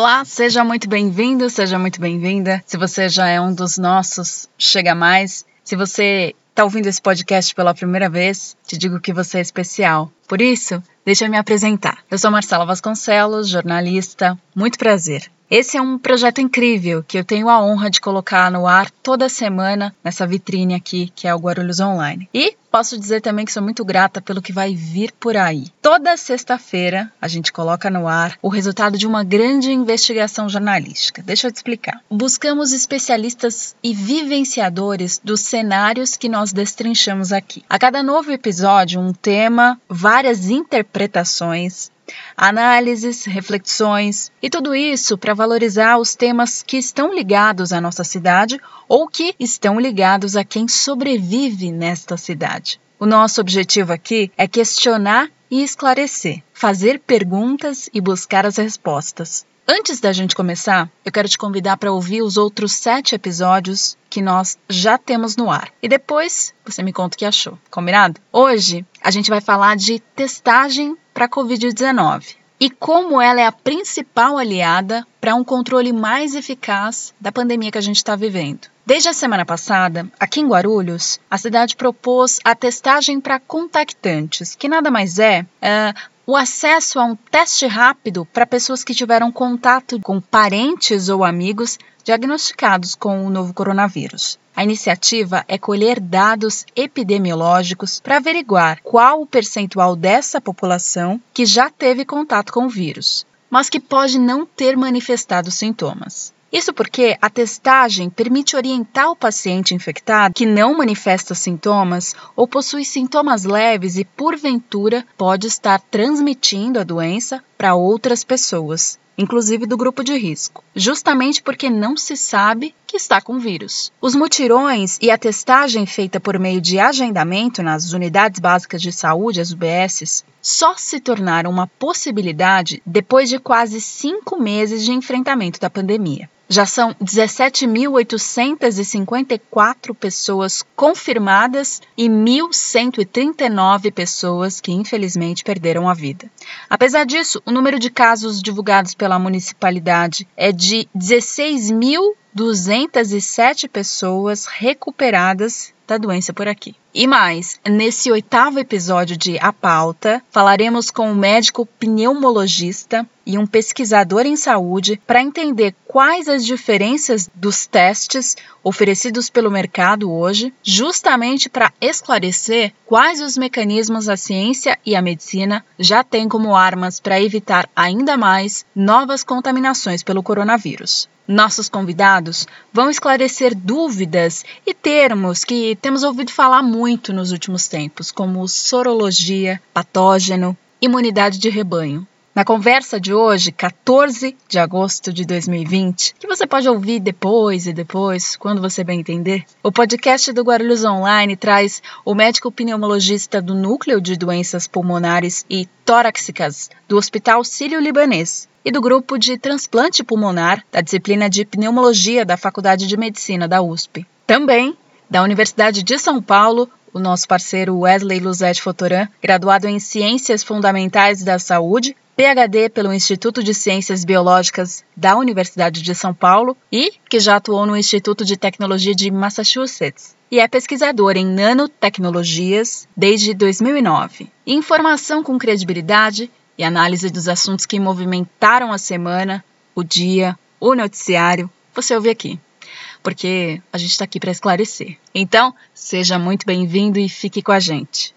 Olá, seja muito bem-vindo, seja muito bem-vinda. Se você já é um dos nossos, chega mais. Se você está ouvindo esse podcast pela primeira vez, te digo que você é especial. Por isso, deixa eu me apresentar. Eu sou Marcela Vasconcelos, jornalista. Muito prazer. Esse é um projeto incrível que eu tenho a honra de colocar no ar toda semana nessa vitrine aqui, que é o Guarulhos Online. E posso dizer também que sou muito grata pelo que vai vir por aí. Toda sexta-feira a gente coloca no ar o resultado de uma grande investigação jornalística. Deixa eu te explicar. Buscamos especialistas e vivenciadores dos cenários que nós destrinchamos aqui. A cada novo episódio, um tema, várias interpretações análises, reflexões e tudo isso para valorizar os temas que estão ligados à nossa cidade ou que estão ligados a quem sobrevive nesta cidade. O nosso objetivo aqui é questionar e esclarecer, fazer perguntas e buscar as respostas. Antes da gente começar, eu quero te convidar para ouvir os outros sete episódios que nós já temos no ar. E depois você me conta o que achou. Combinado? Hoje a gente vai falar de testagem para a Covid-19 e como ela é a principal aliada para um controle mais eficaz da pandemia que a gente está vivendo. Desde a semana passada, aqui em Guarulhos, a cidade propôs a testagem para contactantes, que nada mais é uh, o acesso a um teste rápido para pessoas que tiveram contato com parentes ou amigos diagnosticados com o novo coronavírus. A iniciativa é colher dados epidemiológicos para averiguar qual o percentual dessa população que já teve contato com o vírus, mas que pode não ter manifestado sintomas. Isso porque a testagem permite orientar o paciente infectado que não manifesta sintomas ou possui sintomas leves e, porventura, pode estar transmitindo a doença para outras pessoas, inclusive do grupo de risco, justamente porque não se sabe que está com vírus. Os mutirões e a testagem feita por meio de agendamento nas unidades básicas de saúde, as UBSs, só se tornaram uma possibilidade depois de quase cinco meses de enfrentamento da pandemia. Já são 17.854 pessoas confirmadas e 1.139 pessoas que infelizmente perderam a vida. Apesar disso, o número de casos divulgados pela municipalidade é de 16.207 pessoas recuperadas da doença por aqui. E mais, nesse oitavo episódio de A Pauta, falaremos com um médico pneumologista e um pesquisador em saúde para entender quais as diferenças dos testes oferecidos pelo mercado hoje, justamente para esclarecer quais os mecanismos a ciência e a medicina já têm como armas para evitar ainda mais novas contaminações pelo coronavírus. Nossos convidados vão esclarecer dúvidas e termos que temos ouvido falar muito nos últimos tempos, como sorologia, patógeno, imunidade de rebanho. Na conversa de hoje, 14 de agosto de 2020, que você pode ouvir depois e depois, quando você bem entender, o podcast do Guarulhos Online traz o médico pneumologista do Núcleo de Doenças Pulmonares e Torácicas do Hospital Sírio-Libanês, e do grupo de transplante pulmonar da disciplina de pneumologia da Faculdade de Medicina da USP. Também da Universidade de São Paulo, o nosso parceiro Wesley Luzete Fotoran, graduado em Ciências Fundamentais da Saúde, PhD pelo Instituto de Ciências Biológicas da Universidade de São Paulo e que já atuou no Instituto de Tecnologia de Massachusetts. E é pesquisador em nanotecnologias desde 2009. Informação com credibilidade e análise dos assuntos que movimentaram a semana, o dia, o noticiário, você ouve aqui. Porque a gente está aqui para esclarecer. Então, seja muito bem-vindo e fique com a gente.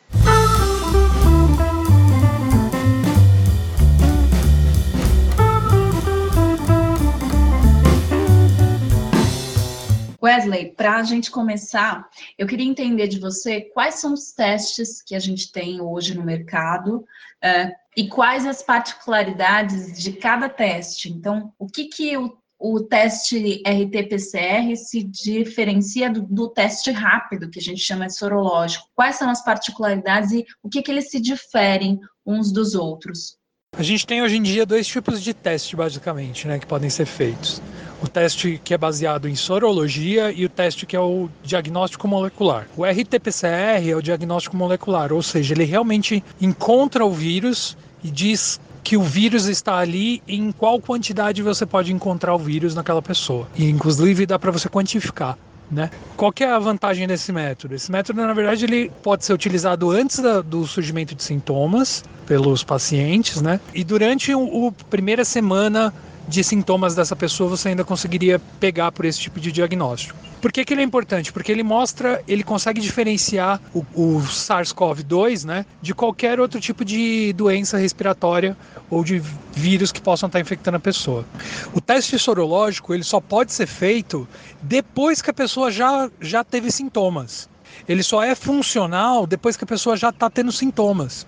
Wesley, para a gente começar, eu queria entender de você quais são os testes que a gente tem hoje no mercado uh, e quais as particularidades de cada teste. Então, o que, que o, o teste RT-PCR se diferencia do, do, teste rápido, que a gente chama de sorológico? Quais são as particularidades e o que, que eles se diferem uns dos outros? A gente tem hoje em dia dois tipos de teste, basicamente, né, que podem ser feitos o teste que é baseado em sorologia e o teste que é o diagnóstico molecular. O RT-PCR é o diagnóstico molecular, ou seja, ele realmente encontra o vírus e diz que o vírus está ali e em qual quantidade você pode encontrar o vírus naquela pessoa. E inclusive dá para você quantificar. Né? Qual que é a vantagem desse método? Esse método, na verdade, ele pode ser utilizado antes da, do surgimento de sintomas pelos pacientes, né? E durante o, o primeira semana de sintomas dessa pessoa você ainda conseguiria pegar por esse tipo de diagnóstico. Por que, que ele é importante? Porque ele mostra, ele consegue diferenciar o, o SARS-CoV-2 né, de qualquer outro tipo de doença respiratória ou de vírus que possam estar infectando a pessoa. O teste sorológico ele só pode ser feito depois que a pessoa já, já teve sintomas. Ele só é funcional depois que a pessoa já está tendo sintomas.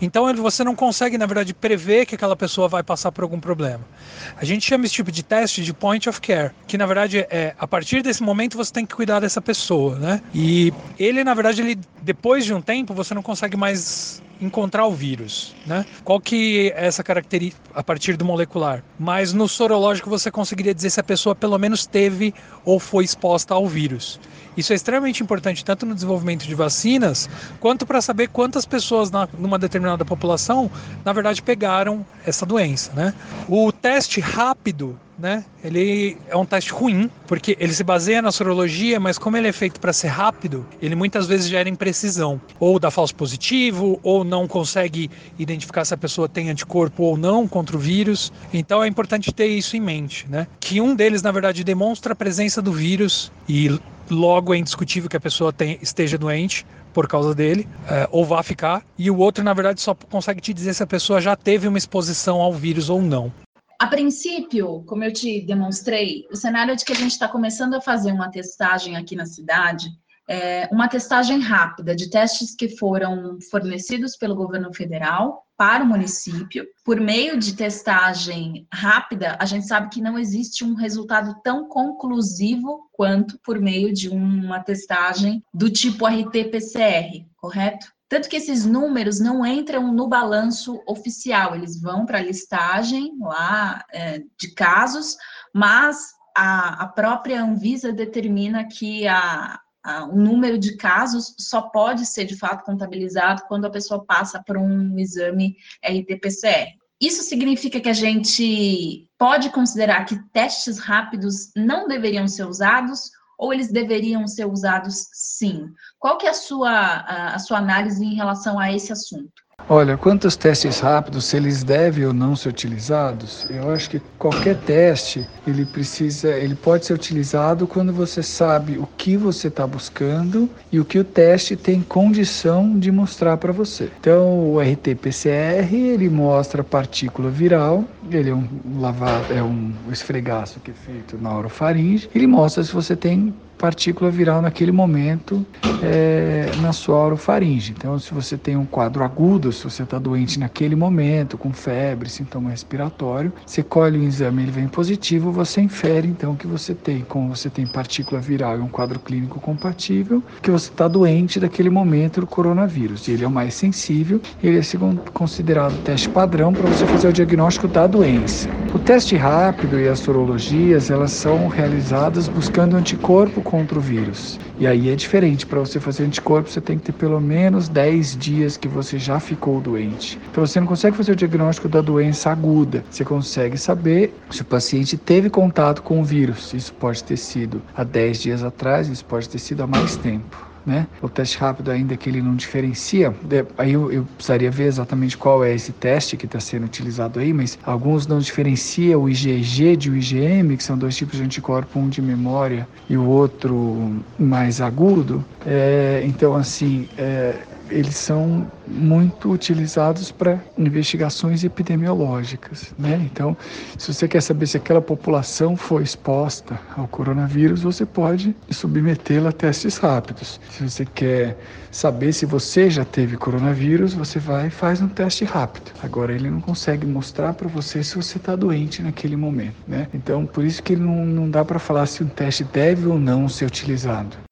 Então você não consegue, na verdade, prever que aquela pessoa vai passar por algum problema. A gente chama esse tipo de teste de point of care, que na verdade é a partir desse momento você tem que cuidar dessa pessoa, né? E ele, na verdade, ele depois de um tempo você não consegue mais encontrar o vírus, né? Qual que é essa característica a partir do molecular? Mas no sorológico você conseguiria dizer se a pessoa pelo menos teve ou foi exposta ao vírus. Isso é extremamente importante tanto no desenvolvimento de vacinas, quanto para saber quantas pessoas na, numa determinada população, na verdade, pegaram essa doença, né? O teste rápido né? Ele é um teste ruim, porque ele se baseia na sorologia, mas como ele é feito para ser rápido, ele muitas vezes gera imprecisão. Ou dá falso positivo, ou não consegue identificar se a pessoa tem anticorpo ou não contra o vírus. Então é importante ter isso em mente, né? Que um deles, na verdade, demonstra a presença do vírus e logo é indiscutível que a pessoa tem, esteja doente por causa dele, é, ou vá ficar, e o outro, na verdade, só consegue te dizer se a pessoa já teve uma exposição ao vírus ou não. A princípio, como eu te demonstrei, o cenário é de que a gente está começando a fazer uma testagem aqui na cidade, é, uma testagem rápida de testes que foram fornecidos pelo governo federal para o município. Por meio de testagem rápida, a gente sabe que não existe um resultado tão conclusivo quanto por meio de uma testagem do tipo RT-PCR, correto? Tanto que esses números não entram no balanço oficial, eles vão para a listagem lá é, de casos, mas a, a, própria Anvisa determina que a, a, o número de casos só pode ser de fato contabilizado quando a pessoa passa por um exame RT-PCR. Isso significa que a gente pode considerar que testes rápidos não deveriam ser usados ou eles deveriam ser usados sim? Qual que é a sua, a sua análise em relação a esse assunto? Olha, quanto aos testes rápidos, se eles devem ou não ser utilizados, eu acho que qualquer teste ele precisa, ele pode ser utilizado quando você sabe o que você está buscando e o que o teste tem condição de mostrar para você. Então, o RT-PCR ele mostra partícula viral, ele é um lavado, é um esfregaço que é feito na orofaringe, ele mostra se você tem partícula viral naquele momento é, na sua orofaringe. Então, se você tem um quadro agudo, se você está doente naquele momento, com febre, sintoma respiratório, você colhe o exame, ele vem positivo, você infere então que você tem, como você tem partícula viral e um quadro clínico compatível, que você está doente daquele momento do coronavírus. Ele é o mais sensível, ele é considerado teste padrão para você fazer o diagnóstico da doença. O teste rápido e as sorologias, elas são realizadas buscando anticorpo contra o vírus. E aí é diferente, para você fazer anticorpo, você tem que ter pelo menos 10 dias que você já ficou doente. Então você não consegue fazer o diagnóstico da doença aguda. Você consegue saber se o paciente teve contato com o vírus. Isso pode ter sido há 10 dias atrás, isso pode ter sido há mais tempo né? O teste rápido ainda que ele não diferencia, aí eu, eu precisaria ver exatamente qual é esse teste que está sendo utilizado aí, mas alguns não diferenciam o IgG de o IgM, que são dois tipos de anticorpo, um de memória e o outro mais agudo. É, então, assim, é, eles são muito utilizados para investigações epidemiológicas, né? Então, se você quer saber se aquela população foi exposta ao coronavírus, você pode submetê-la a testes rápidos. Se você quer saber se você já teve coronavírus, você vai e faz um teste rápido. Agora, ele não consegue mostrar para você se você está doente naquele momento, né? Então, por isso que não, não dá para falar se um teste deve ou não ser utilizado.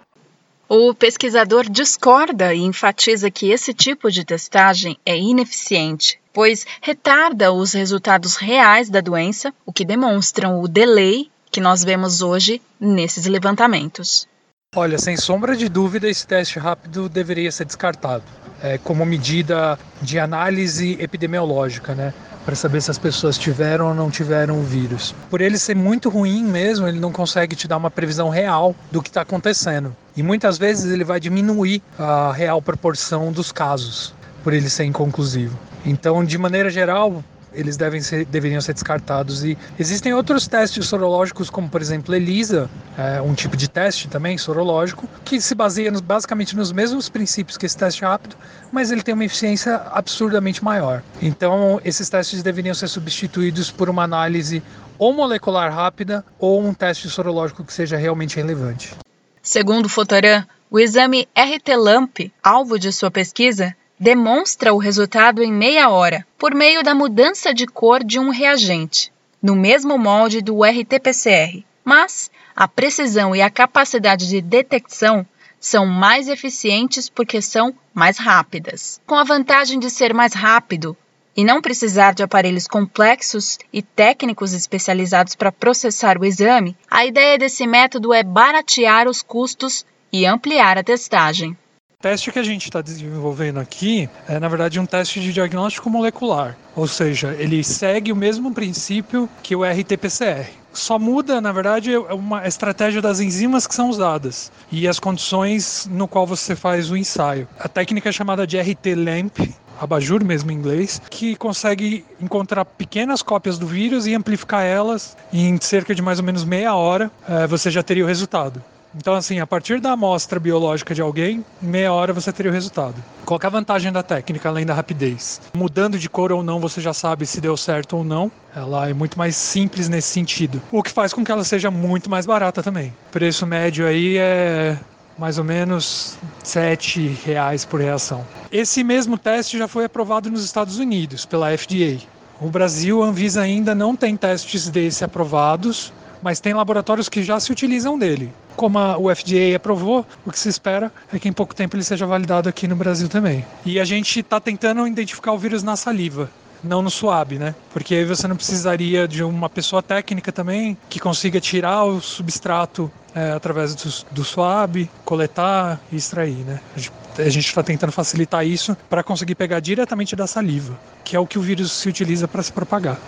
O pesquisador discorda e enfatiza que esse tipo de testagem é ineficiente, pois retarda os resultados reais da doença, o que demonstram o delay que nós vemos hoje nesses levantamentos. Olha, sem sombra de dúvida, esse teste rápido deveria ser descartado. é, como medida de análise epidemiológica, né? Para saber se as pessoas tiveram ou não tiveram o vírus. Por ele ser muito ruim mesmo, ele não consegue te dar uma previsão real do que está acontecendo. E muitas vezes ele vai diminuir a real proporção dos casos, por ele ser inconclusivo. Então, de maneira geral, eles devem ser, deveriam ser descartados. E existem outros testes sorológicos, como por exemplo ELISA, é um tipo de teste também sorológico, que se baseia nos, basicamente nos mesmos princípios que esse teste rápido, mas ele tem uma eficiência absurdamente maior. Então, esses testes deveriam ser substituídos por uma análise ou molecular rápida ou um teste sorológico que seja realmente relevante. Segundo Fotoran, o exame RT-LAMP, alvo de sua pesquisa, demonstra o resultado em meia hora, por meio da mudança de cor de um reagente, no mesmo molde do RT-PCR. Mas a precisão e a capacidade de detecção são mais eficientes porque são mais rápidas. Com a vantagem de ser mais rápido e não precisar de aparelhos complexos e técnicos especializados para processar o exame, a ideia desse método é baratear os custos e ampliar a testagem. Teste que a gente está desenvolvendo aqui é, na verdade, um teste de diagnóstico molecular, ou seja, ele segue o mesmo princípio que o RT-PCR. Só muda, na verdade, é uma estratégia das enzimas que são usadas e as condições no qual você faz o ensaio. A técnica é chamada de RT-LAMP, abajur mesmo em inglês, que consegue encontrar pequenas cópias do vírus e amplificar elas em cerca de mais ou menos meia hora, é, você já teria o resultado. Então, assim, a partir da amostra biológica de alguém, em meia hora você teria o resultado. Qual é a vantagem da técnica, além da rapidez? Mudando de cor ou não, você já sabe se deu certo ou não. Ela é muito mais simples nesse sentido. O que faz com que ela seja muito mais barata também. O preço médio aí é mais ou menos R$ reais por reação. Esse mesmo teste já foi aprovado nos Estados Unidos pela FDA. O Brasil, a Anvisa ainda não tem testes desse aprovados, mas tem laboratórios que já se utilizam dele. Como a, o FDA aprovou, o que se espera é que em pouco tempo ele seja validado aqui no Brasil também. E a gente está tentando identificar o vírus na saliva não no suave, né? Porque aí você não precisaria de uma pessoa técnica também que consiga tirar o substrato é, através do, do suave, coletar e extrair, né? A gente está tentando facilitar isso para conseguir pegar diretamente da saliva, que é o que o vírus se utiliza para se propagar.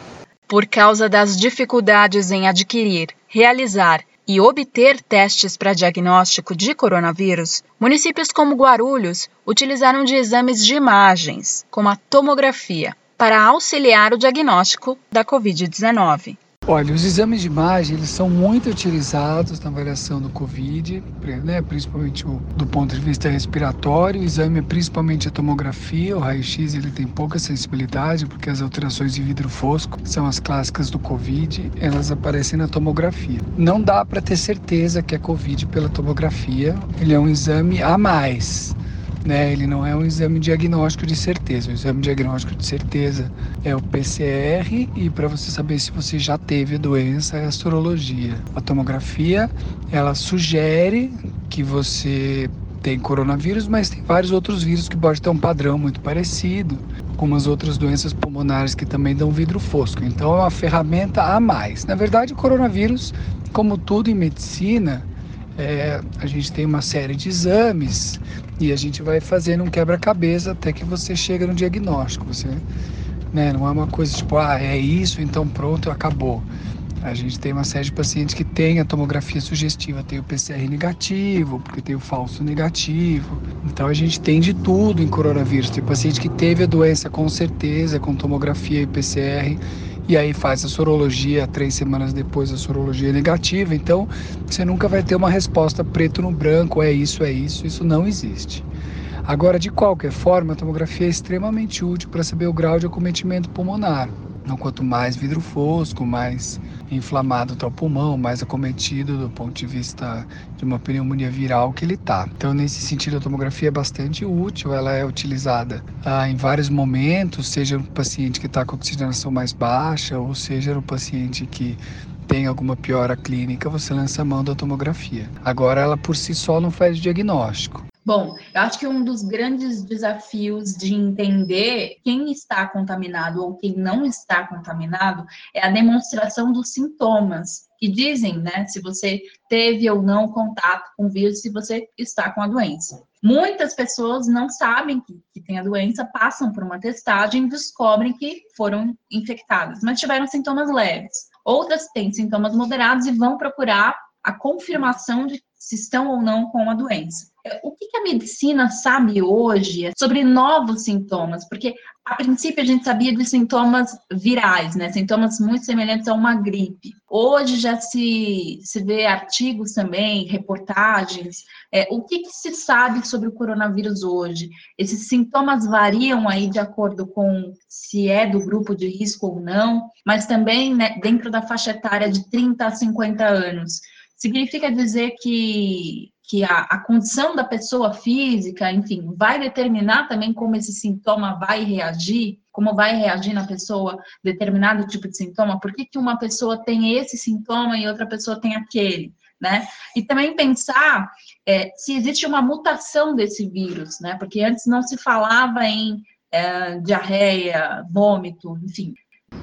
Por causa das dificuldades em adquirir, realizar e obter testes para diagnóstico de coronavírus, municípios como Guarulhos utilizaram de exames de imagens, como a tomografia, para auxiliar o diagnóstico da Covid-19. Olha, os exames de imagem eles são muito utilizados na avaliação do Covid, né, principalmente o, do ponto de vista respiratório. O exame é principalmente a tomografia, o raio-x ele tem pouca sensibilidade porque as alterações de vidro fosco são as clássicas do Covid, elas aparecem na tomografia. Não dá para ter certeza que é Covid pela tomografia, ele é um exame a mais né? Ele não é um exame diagnóstico de certeza. O exame diagnóstico de certeza é o PCR e para você saber se você já teve a doença é a sorologia. A tomografia, ela sugere que você tem coronavírus, mas tem vários outros vírus que podem ter um padrão muito parecido, como as outras doenças pulmonares que também dão vidro fosco. Então é uma ferramenta a mais. Na verdade, o coronavírus, como tudo em medicina, é, a gente tem uma série de exames e a gente vai fazendo um quebra-cabeça até que você chega no diagnóstico. Você, né, não é uma coisa tipo, ah, é isso, então pronto, acabou. A gente tem uma série de pacientes que tem a tomografia sugestiva, tem o PCR negativo, porque tem o falso negativo. Então a gente tem de tudo em coronavírus. Tem paciente que teve a doença com certeza, com tomografia e PCR, e aí faz a sorologia, três semanas depois a sorologia é negativa. Então você nunca vai ter uma resposta preto no branco, é isso, é isso, isso não existe. Agora, de qualquer forma, a tomografia é extremamente útil para saber o grau de acometimento pulmonar. Então, quanto mais vidro fosco, mais inflamado está o pulmão, mais acometido do ponto de vista de uma pneumonia viral que ele está. Então, nesse sentido, a tomografia é bastante útil. Ela é utilizada ah, em vários momentos, seja no paciente que está com oxigenação mais baixa, ou seja no paciente que tem alguma piora clínica, você lança a mão da tomografia. Agora, ela por si só não faz diagnóstico. Bom, eu acho que um dos grandes desafios de entender quem está contaminado ou quem não está contaminado é a demonstração dos sintomas que dizem, né, se você teve ou não contato com o vírus, se você está com a doença. Muitas pessoas não sabem que, que tem a doença, passam por uma testagem e descobrem que foram infectadas, mas tiveram sintomas leves. Outras têm sintomas moderados e vão procurar a confirmação de se estão ou não com a doença. O que a medicina sabe hoje sobre novos sintomas? Porque a princípio a gente sabia de sintomas virais, né? Sintomas muito semelhantes a uma gripe. Hoje já se, se vê artigos também, reportagens. É, o que, que se sabe sobre o coronavírus hoje? Esses sintomas variam aí de acordo com se é do grupo de risco ou não, mas também né, dentro da faixa etária de 30 a 50 anos significa dizer que, que a, a, condição da pessoa física, enfim, vai determinar também como esse sintoma vai reagir, como vai reagir na pessoa determinado tipo de sintoma, por que, que uma pessoa tem esse sintoma e outra pessoa tem aquele, né? E também pensar é, se existe uma mutação desse vírus, né? Porque antes não se falava em é, diarreia, vômito, enfim.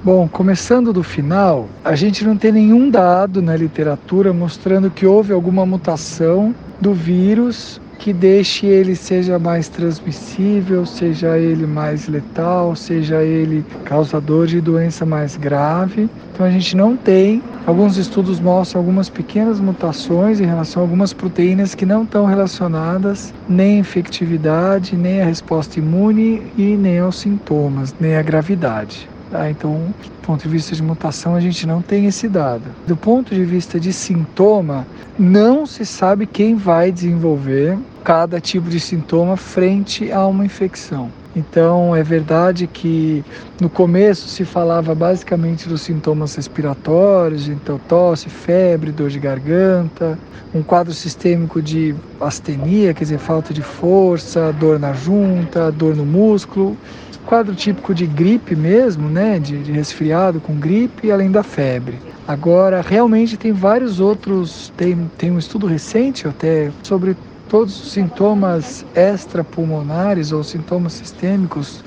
Bom, começando do final, a gente não tem nenhum dado na literatura mostrando que houve alguma mutação do vírus que deixe ele seja mais transmissível, seja ele mais letal, seja ele causador de doença mais grave. Então a gente não tem. Alguns estudos mostram algumas pequenas mutações em relação a algumas proteínas que não estão relacionadas nem à infectividade, nem à resposta imune e nem aos sintomas, nem à gravidade. Tá? Então, do ponto de vista de mutação, a gente não tem esse dado. Do ponto de vista de sintoma, não se sabe quem vai desenvolver cada tipo de sintoma frente a uma infecção. Então, é verdade que no começo se falava basicamente dos sintomas respiratórios, então tosse, febre, dor de garganta, um quadro sistêmico de astenia, quer dizer, falta de força, dor na junta, dor no músculo, quadro típico de gripe mesmo, né, de, de resfriado com gripe, além da febre. Agora, realmente tem vários outros, tem, tem um estudo recente até sobre todos os sintomas extrapulmonares ou sintomas sistêmicos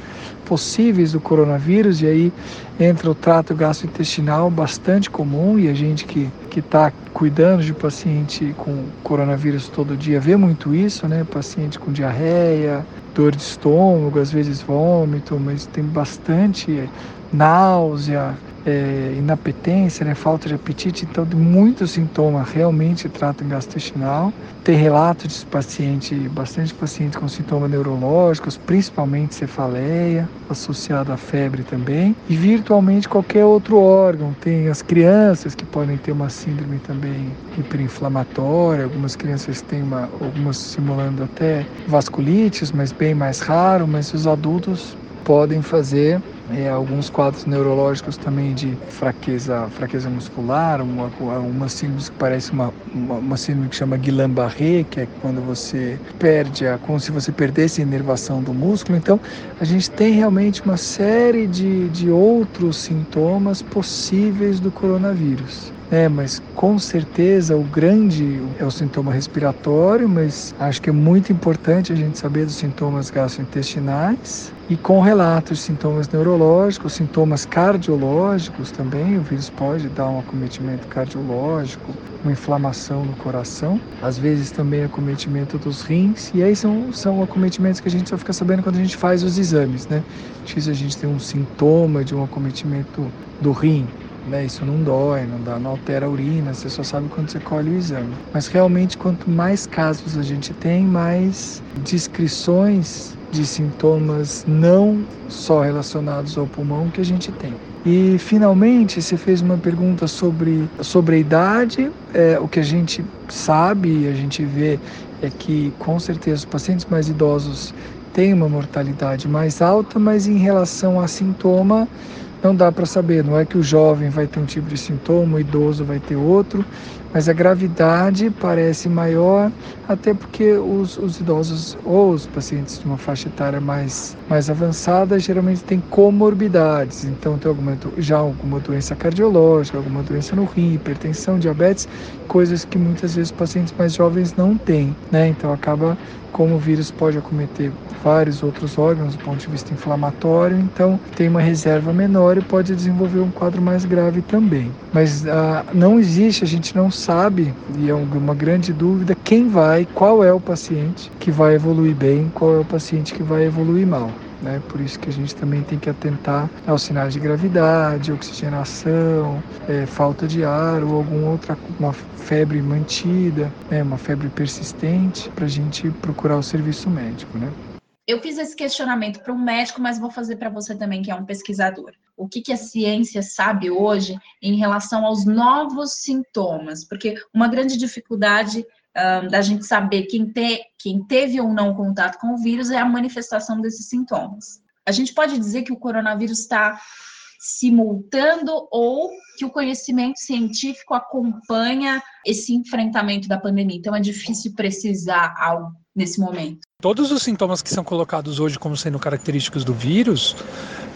possíveis do coronavírus, e aí entra o trato gastrointestinal bastante comum, e a gente que está cuidando de paciente com coronavírus todo dia vê muito isso, né? Paciente com diarreia, dor de estômago, às vezes vômito, mas tem bastante náusea, é, inapetência, né, falta de apetite, então tem muitos sintomas realmente tratam gastrointestinal. Tem relatos de paciente, bastante pacientes com sintomas neurológicos, principalmente cefaleia, associado à febre também, e virtualmente qualquer outro órgão. Tem as crianças que podem ter uma síndrome também hiperinflamatória, algumas crianças têm uma, algumas simulando até vasculites, mas bem mais raro, mas os adultos podem fazer é, alguns quadros neurológicos também de fraqueza, fraqueza muscular, uma, uma síndrome que parece uma, uma, uma síndrome que chama Guillain-Barré, que é quando você perde, a, como se você perdesse a inervação do músculo. Então, a gente tem realmente uma série de, de outros sintomas possíveis do coronavírus. É, mas com certeza o grande é o sintoma respiratório, mas acho que é muito importante a gente saber dos sintomas gastrointestinais e com relatos de sintomas neurológicos, sintomas cardiológicos também. O vírus pode dar um acometimento cardiológico, uma inflamação no coração, às vezes também acometimento dos rins, e aí são, são acometimentos que a gente só fica sabendo quando a gente faz os exames, né? X a gente tem um sintoma de um acometimento do rim, né? Isso não dói, não dá, não altera a urina, você só sabe quando você colhe o exame. Mas realmente, quanto mais casos a gente tem, mais descrições de sintomas não só relacionados ao pulmão que a gente tem. E finalmente, você fez uma pergunta sobre, sobre a idade. É, o que a gente sabe, a gente vê, é que com certeza os pacientes mais idosos têm uma mortalidade mais alta, mas em relação a sintoma, não dá para saber, não é que o jovem vai ter um tipo de sintoma, o idoso vai ter outro, mas a gravidade parece maior, até porque os, os idosos ou os pacientes de uma faixa etária mais, mais avançada geralmente têm comorbidades, então tem alguma, já alguma doença cardiológica, alguma doença no rim, hipertensão, diabetes, coisas que muitas vezes pacientes mais jovens não têm, né? Então acaba como o vírus pode acometer vários outros órgãos do ponto de vista inflamatório, então tem uma reserva menor e pode desenvolver um quadro mais grave também. Mas ah, não existe, a gente não sabe, e é uma grande dúvida, quem vai, qual é o paciente que vai evoluir bem, qual é o paciente que vai evoluir mal. Né? Por isso que a gente também tem que atentar aos sinais de gravidade, oxigenação, é, falta de ar ou alguma outra uma febre mantida, né? uma febre persistente, para a gente procurar o serviço médico. Né? Eu fiz esse questionamento para um médico, mas vou fazer para você também, que é um pesquisador. O que, que a ciência sabe hoje em relação aos novos sintomas? Porque uma grande dificuldade um, da gente saber quem, te, quem teve ou não contato com o vírus é a manifestação desses sintomas. A gente pode dizer que o coronavírus está simultando ou que o conhecimento científico acompanha esse enfrentamento da pandemia. Então é difícil precisar algo nesse momento. Todos os sintomas que são colocados hoje como sendo característicos do vírus,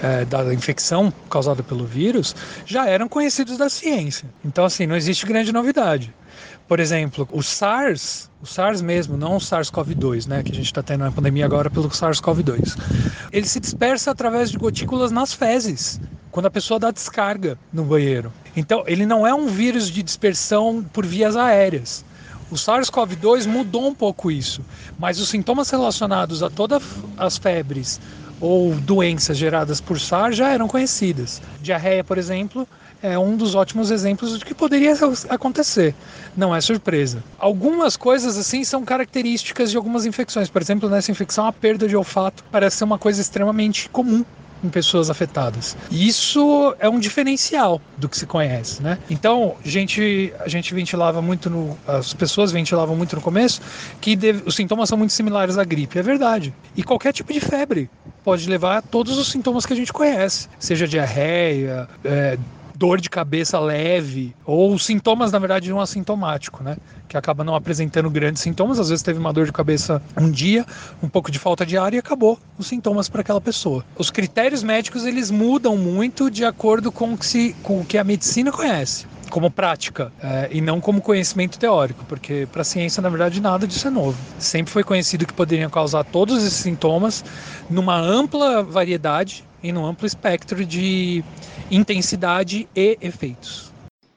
é, da infecção causada pelo vírus, já eram conhecidos da ciência. Então, assim, não existe grande novidade. Por exemplo, o SARS, o SARS mesmo, não o SARS-CoV-2, né, que a gente está tendo uma pandemia agora pelo SARS-CoV-2, ele se dispersa através de gotículas nas fezes, quando a pessoa dá descarga no banheiro. Então, ele não é um vírus de dispersão por vias aéreas. O SARS-CoV-2 mudou um pouco isso, mas os sintomas relacionados a todas as febres ou doenças geradas por SARS já eram conhecidas. Diarreia, por exemplo, é um dos ótimos exemplos do que poderia acontecer. Não é surpresa. Algumas coisas assim são características de algumas infecções. Por exemplo, nessa infecção, a perda de olfato parece ser uma coisa extremamente comum em pessoas afetadas. Isso é um diferencial do que se conhece, né? Então, gente, a gente ventilava muito no, as pessoas ventilavam muito no começo que deve, os sintomas são muito similares à gripe, é verdade. E qualquer tipo de febre pode levar a todos os sintomas que a gente conhece, seja diarreia, é, dor de cabeça leve ou sintomas, na verdade, de um assintomático, né? Que acaba não apresentando grandes sintomas. Às vezes teve uma dor de cabeça um dia, um pouco de falta de ar e acabou os sintomas para aquela pessoa. Os critérios médicos eles mudam muito de acordo com o que, se, com o que a medicina conhece como prática é, e não como conhecimento teórico, porque para a ciência, na verdade, nada disso é novo. Sempre foi conhecido que poderiam causar todos esses sintomas numa ampla variedade e num amplo espectro de intensidade e efeitos.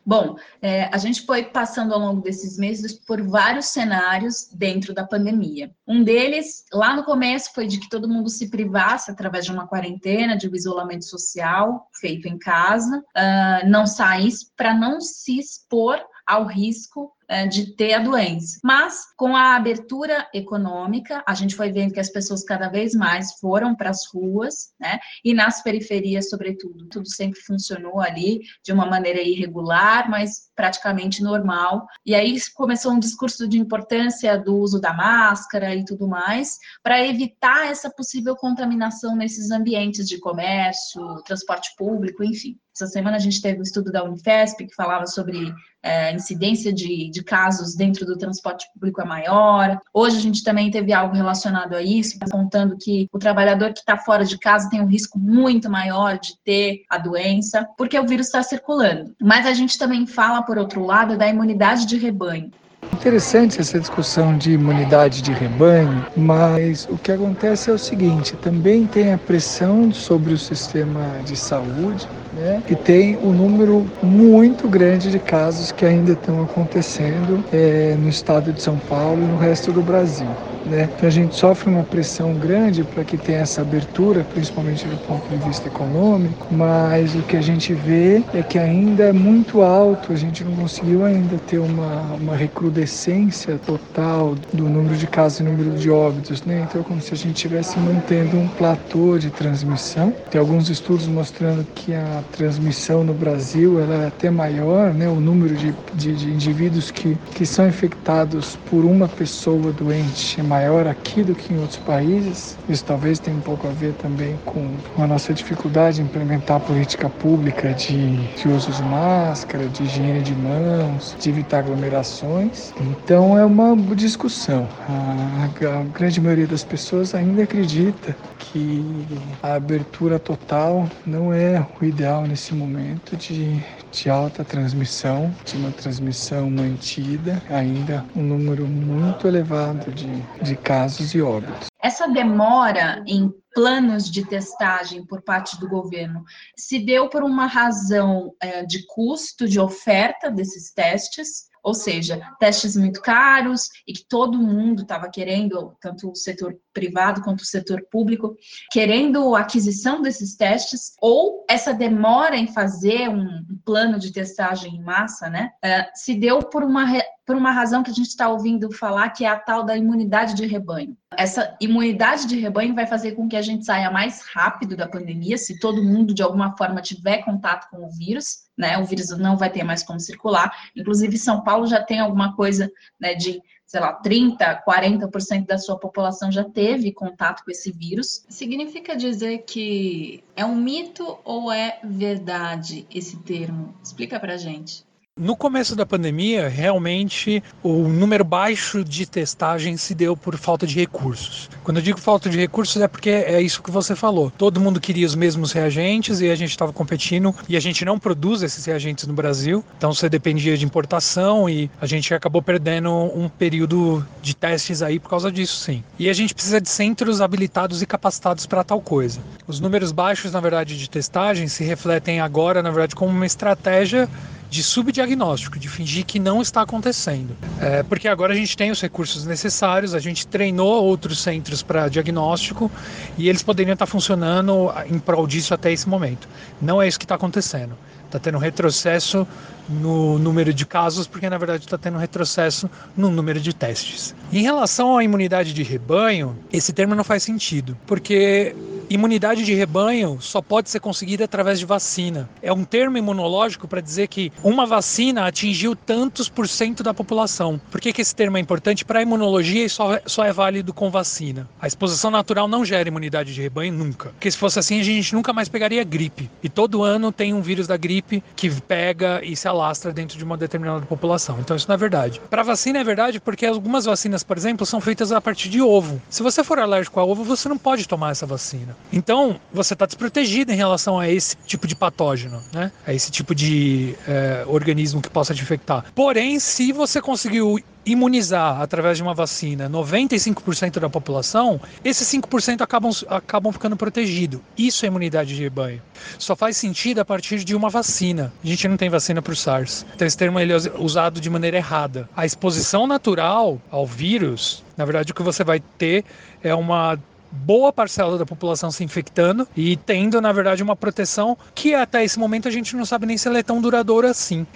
Bom, é, a gente foi passando ao longo desses meses por vários cenários dentro da pandemia. Um deles, lá no começo, foi de que todo mundo se privasse através de uma quarentena, de um isolamento social feito em casa, uh, não saísse para não se expor ao risco é, de ter a doença. Mas com a abertura econômica, a gente foi vendo que as pessoas cada vez mais foram para as ruas, né? E nas periferias, sobretudo, tudo sempre funcionou ali de uma maneira irregular, mas praticamente normal. E aí começou um discurso de importância do uso da máscara e tudo mais, para evitar essa possível contaminação nesses ambientes de comércio, transporte público, enfim. Essa semana a gente teve um estudo da Unifesp que falava sobre é, incidência de, de casos dentro do transporte público é maior. Hoje a gente também teve algo relacionado a isso, apontando que o trabalhador que está fora de casa tem um risco muito maior de ter a doença, porque o vírus está circulando. Mas a gente também fala, por outro lado, da imunidade de rebanho. Interessante essa discussão de imunidade de rebanho, mas o que acontece é o seguinte: também tem a pressão sobre o sistema de saúde, né? E tem um número muito grande de casos que ainda estão acontecendo é, no estado de São Paulo e no resto do Brasil. Né? Então a gente sofre uma pressão grande para que tenha essa abertura, principalmente do ponto de vista econômico, mas o que a gente vê é que ainda é muito alto, a gente não conseguiu ainda ter uma, uma recrudescência total do número de casos e número de óbitos, né? Então é como se a gente estivesse mantendo um platô de transmissão. Tem alguns estudos mostrando que a transmissão no Brasil ela é até maior, né? O número de, de, de indivíduos que, que são infectados por uma pessoa doente é maior aqui do que em outros países. Isso talvez tenha um pouco a ver também com a nossa dificuldade em implementar a política pública de, de uso de máscara, de higiene de mãos, de evitar aglomerações. Então é uma discussão. A, a grande maioria das pessoas ainda acredita que a abertura total não é o ideal nesse momento de, de alta transmissão, de uma transmissão mantida, ainda um número muito elevado de, de casos e óbitos. Essa demora em planos de testagem por parte do governo se deu por uma razão é, de custo de oferta desses testes, ou seja, testes muito caros e que todo mundo estava querendo, tanto o setor privado quanto o setor público, querendo a aquisição desses testes, ou essa demora em fazer um plano de testagem em massa, né, uh, se deu por uma, por uma razão que a gente está ouvindo falar, que é a tal da imunidade de rebanho. Essa imunidade de rebanho vai fazer com que a gente saia mais rápido da pandemia, se todo mundo de alguma forma tiver contato com o vírus, né? O vírus não vai ter mais como circular. Inclusive, São Paulo já tem alguma coisa né, de, sei lá, 30%, 40% da sua população já teve contato com esse vírus. Significa dizer que é um mito ou é verdade esse termo? Explica pra gente. No começo da pandemia, realmente o número baixo de testagem se deu por falta de recursos. Quando eu digo falta de recursos é porque é isso que você falou. Todo mundo queria os mesmos reagentes e a gente estava competindo e a gente não produz esses reagentes no Brasil. Então você dependia de importação e a gente acabou perdendo um período de testes aí por causa disso, sim. E a gente precisa de centros habilitados e capacitados para tal coisa. Os números baixos, na verdade, de testagem se refletem agora, na verdade, como uma estratégia de subdiagnóstico, de fingir que não está acontecendo. É, porque agora a gente tem os recursos necessários, a gente treinou outros centros para diagnóstico e eles poderiam estar funcionando em prol disso até esse momento. Não é isso que está acontecendo. Está tendo retrocesso no número de casos, porque na verdade está tendo retrocesso no número de testes. Em relação à imunidade de rebanho, esse termo não faz sentido, porque imunidade de rebanho só pode ser conseguida através de vacina. É um termo imunológico para dizer que uma vacina atingiu tantos por cento da população. Por que, que esse termo é importante? Para a imunologia, só, só é válido com vacina. A exposição natural não gera imunidade de rebanho nunca. Porque se fosse assim, a gente nunca mais pegaria gripe. E todo ano tem um vírus da gripe que pega e se alastra dentro de uma determinada população. Então isso não é verdade. Para vacina é verdade porque algumas vacinas, por exemplo, são feitas a partir de ovo. Se você for alérgico a ovo, você não pode tomar essa vacina. Então você está desprotegido em relação a esse tipo de patógeno, né? A esse tipo de é, organismo que possa te infectar. Porém, se você conseguiu imunizar através de uma vacina 95% da população, esses 5% acabam, acabam ficando protegidos. Isso é imunidade de rebanho. Só faz sentido a partir de uma vacina. A gente não tem vacina para o SARS. Então esse termo ele é usado de maneira errada. A exposição natural ao vírus, na verdade o que você vai ter é uma boa parcela da população se infectando e tendo, na verdade, uma proteção que até esse momento a gente não sabe nem se ela é tão duradoura assim.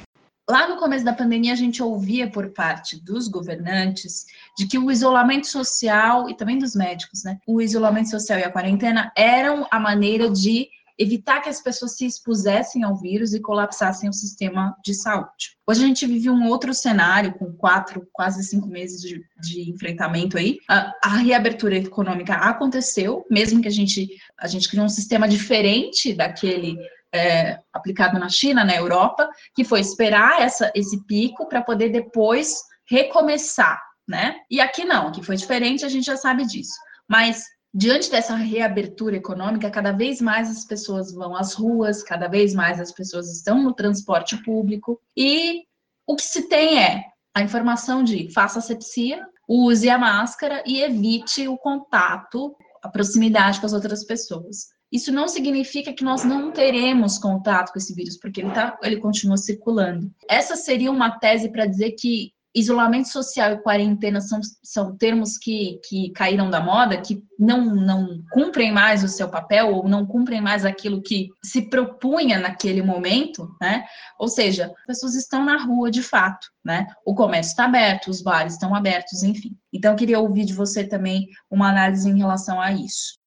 Lá no começo da pandemia, a gente ouvia por parte dos governantes de que o isolamento social e também dos médicos, né? O isolamento social e a quarentena eram a maneira de evitar que as pessoas se expusessem ao vírus e colapsassem o sistema de saúde. Hoje a gente vive um outro cenário, com quatro, quase cinco meses de, de enfrentamento aí. A, a, reabertura econômica aconteceu, mesmo que a gente, a gente criou um sistema diferente daquele é, aplicado na China, na Europa, que foi esperar essa, esse pico para poder depois recomeçar, né? E aqui não, aqui foi diferente, a gente já sabe disso. Mas diante dessa reabertura econômica, cada vez mais as pessoas vão às ruas, cada vez mais as pessoas estão no transporte público e o que se tem é a informação de faça asepsia, use a máscara e evite o contato, a proximidade com as outras pessoas. Isso não significa que nós não teremos contato com esse vírus, porque ele, tá, ele continua circulando. Essa seria uma tese para dizer que isolamento social e quarentena são, são termos que, que caíram da moda, que não, não cumprem mais o seu papel ou não cumprem mais aquilo que se propunha naquele momento, né? Ou seja, as pessoas estão na rua de fato, né? O comércio está aberto, os bares estão abertos, enfim. Então, queria ouvir de você também uma análise em relação a isso.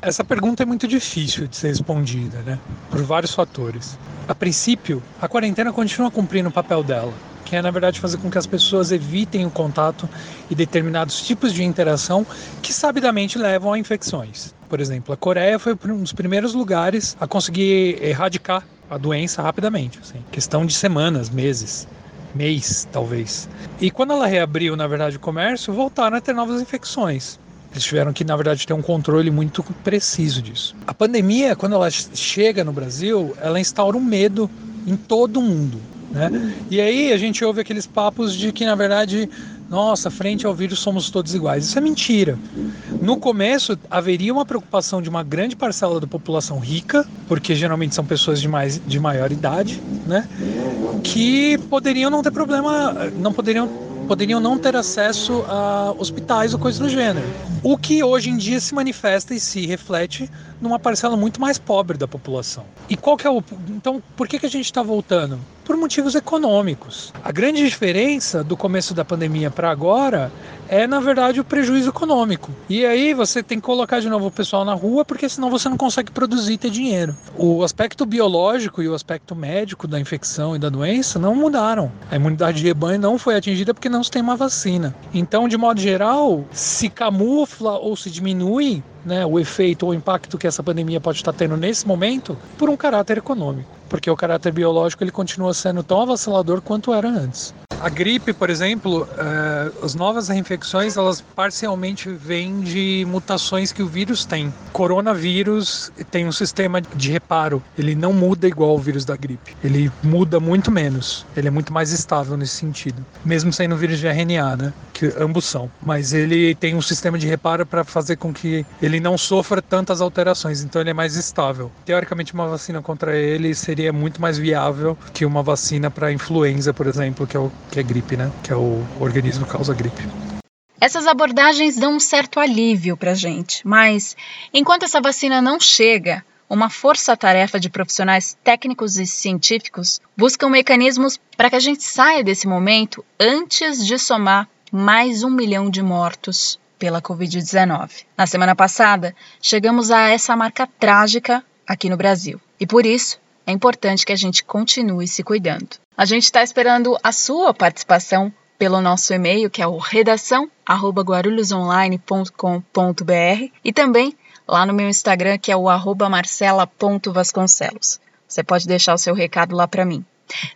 Essa pergunta é muito difícil de ser respondida, né? Por vários fatores. A princípio, a quarentena continua cumprindo o papel dela, que é, na verdade, fazer com que as pessoas evitem o contato e determinados tipos de interação que sabidamente levam a infecções. Por exemplo, a Coreia foi um dos primeiros lugares a conseguir erradicar a doença rapidamente, assim, questão de semanas, meses mês, talvez. E quando ela reabriu, na verdade, o comércio, voltaram a ter novas infecções. Eles tiveram que, na verdade, ter um controle muito preciso disso. A pandemia, quando ela chega no Brasil, ela instaura um medo em todo mundo. Né? E aí a gente ouve aqueles papos de que, na verdade, nossa, frente ao vírus somos todos iguais. Isso é mentira. No começo, haveria uma preocupação de uma grande parcela da população rica, porque geralmente são pessoas de, mais, de maior idade, né? Que poderiam não ter problema, não poderiam poderiam não ter acesso a hospitais ou coisas do gênero. O que hoje em dia se manifesta e se reflete numa parcela muito mais pobre da população. E qual que é o. Então, por que, que a gente está voltando? Por motivos econômicos. A grande diferença do começo da pandemia para agora é, na verdade, o prejuízo econômico. E aí você tem que colocar de novo o pessoal na rua, porque senão você não consegue produzir e ter dinheiro. O aspecto biológico e o aspecto médico da infecção e da doença não mudaram. A imunidade de rebanho não foi atingida porque não se tem uma vacina. Então, de modo geral, se camufla ou se diminui né, o efeito ou o impacto que essa pandemia pode estar tendo nesse momento por um caráter econômico, porque o caráter biológico ele continua sendo tão avassalador quanto era antes. A gripe, por exemplo, uh, as novas reinfecções, elas parcialmente vêm de mutações que o vírus tem. Coronavírus tem um sistema de reparo, ele não muda igual o vírus da gripe. Ele muda muito menos, ele é muito mais estável nesse sentido. Mesmo sendo vírus de RNA, né? Que ambos são. Mas ele tem um sistema de reparo para fazer com que ele não sofra tantas alterações, então ele é mais estável. Teoricamente, uma vacina contra ele seria muito mais viável que uma vacina para influenza, por exemplo, que é o que é gripe, né? Que é o organismo que causa gripe. Essas abordagens dão um certo alívio para a gente, mas enquanto essa vacina não chega, uma força-tarefa de profissionais técnicos e científicos buscam mecanismos para que a gente saia desse momento antes de somar mais um milhão de mortos pela Covid-19. Na semana passada, chegamos a essa marca trágica aqui no Brasil e por isso é importante que a gente continue se cuidando. A gente está esperando a sua participação pelo nosso e-mail, que é o redação@guarulhosonline.com.br e também lá no meu Instagram, que é o marcela.vasconcelos. Você pode deixar o seu recado lá para mim.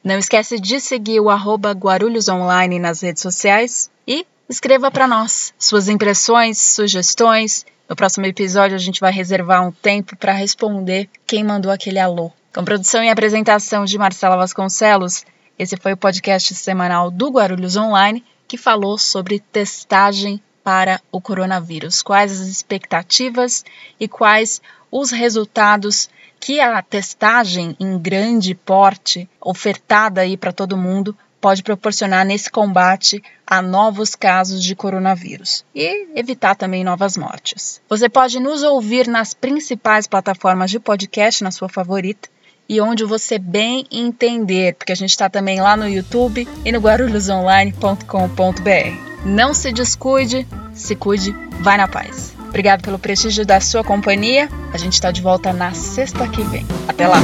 Não esquece de seguir o arroba Guarulhos Online nas redes sociais e escreva para nós suas impressões, sugestões. No próximo episódio a gente vai reservar um tempo para responder quem mandou aquele alô. Com produção e apresentação de Marcela Vasconcelos, esse foi o podcast semanal do Guarulhos Online que falou sobre testagem para o coronavírus. Quais as expectativas e quais os resultados que a testagem em grande porte, ofertada aí para todo mundo, pode proporcionar nesse combate a novos casos de coronavírus e evitar também novas mortes. Você pode nos ouvir nas principais plataformas de podcast, na sua favorita, e onde você bem entender, porque a gente está também lá no YouTube e no guarulhosonline.com.br. Não se descuide, se cuide, vai na paz. Obrigado pelo prestígio da sua companhia. A gente está de volta na sexta que vem. Até lá!